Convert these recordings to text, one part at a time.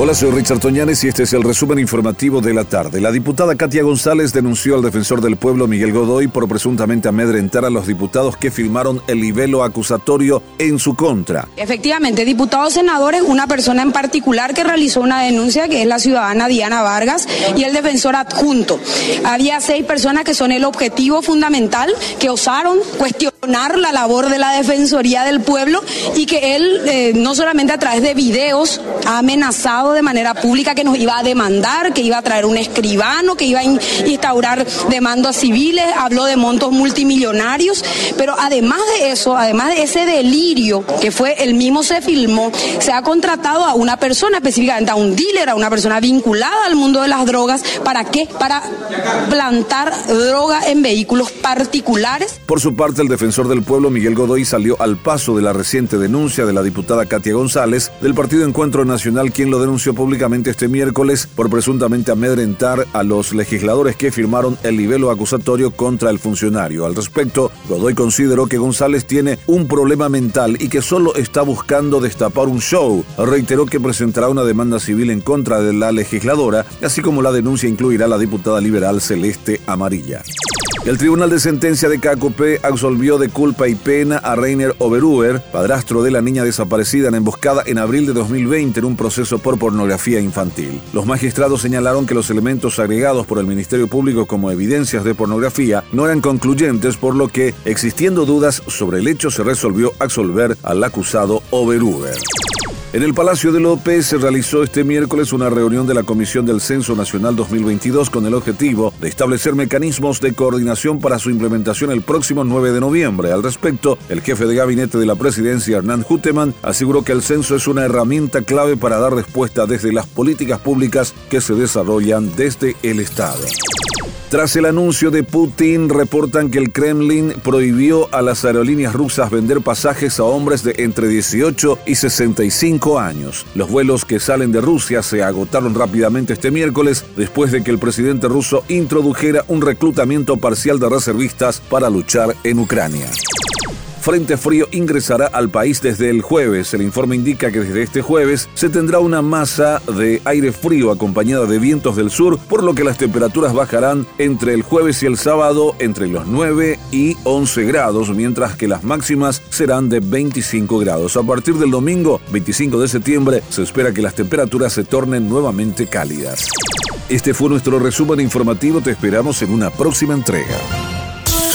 Hola, soy Richard Toñanes y este es el resumen informativo de la tarde. La diputada Katia González denunció al defensor del pueblo Miguel Godoy por presuntamente amedrentar a los diputados que firmaron el libelo acusatorio en su contra. Efectivamente, diputados senadores, una persona en particular que realizó una denuncia que es la ciudadana Diana Vargas y el defensor adjunto. Había seis personas que son el objetivo fundamental que osaron cuestionar la labor de la Defensoría del Pueblo y que él eh, no solamente a través de videos ha amenazado de manera pública que nos iba a demandar, que iba a traer un escribano, que iba a instaurar demandas civiles, habló de montos multimillonarios, pero además de eso, además de ese delirio que fue el mismo se filmó, se ha contratado a una persona, específicamente a un dealer, a una persona vinculada al mundo de las drogas, ¿para qué? Para plantar droga en vehículos particulares. Por su parte, el defensor del pueblo, Miguel Godoy, salió al paso de la reciente denuncia de la diputada Katia González del Partido Encuentro Nacional, quien lo denunció públicamente este miércoles por presuntamente amedrentar a los legisladores que firmaron el libelo acusatorio contra el funcionario. Al respecto, Godoy consideró que González tiene un problema mental y que solo está buscando destapar un show. Reiteró que presentará una demanda civil en contra de la legisladora, así como la denuncia incluirá a la diputada liberal Celeste Amarilla. El Tribunal de Sentencia de Cacopé absolvió de culpa y pena a Rainer Oberuer, padrastro de la niña desaparecida en emboscada en abril de 2020 en un proceso por pornografía infantil. Los magistrados señalaron que los elementos agregados por el Ministerio Público como evidencias de pornografía no eran concluyentes, por lo que, existiendo dudas sobre el hecho, se resolvió absolver al acusado Oberuer. En el Palacio de López se realizó este miércoles una reunión de la Comisión del Censo Nacional 2022 con el objetivo de establecer mecanismos de coordinación para su implementación el próximo 9 de noviembre. Al respecto, el jefe de gabinete de la presidencia, Hernán Huteman, aseguró que el censo es una herramienta clave para dar respuesta desde las políticas públicas que se desarrollan desde el Estado. Tras el anuncio de Putin, reportan que el Kremlin prohibió a las aerolíneas rusas vender pasajes a hombres de entre 18 y 65 años. Los vuelos que salen de Rusia se agotaron rápidamente este miércoles después de que el presidente ruso introdujera un reclutamiento parcial de reservistas para luchar en Ucrania frente frío ingresará al país desde el jueves. El informe indica que desde este jueves se tendrá una masa de aire frío acompañada de vientos del sur, por lo que las temperaturas bajarán entre el jueves y el sábado entre los 9 y 11 grados, mientras que las máximas serán de 25 grados. A partir del domingo 25 de septiembre se espera que las temperaturas se tornen nuevamente cálidas. Este fue nuestro resumen informativo, te esperamos en una próxima entrega.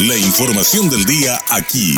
La información del día aquí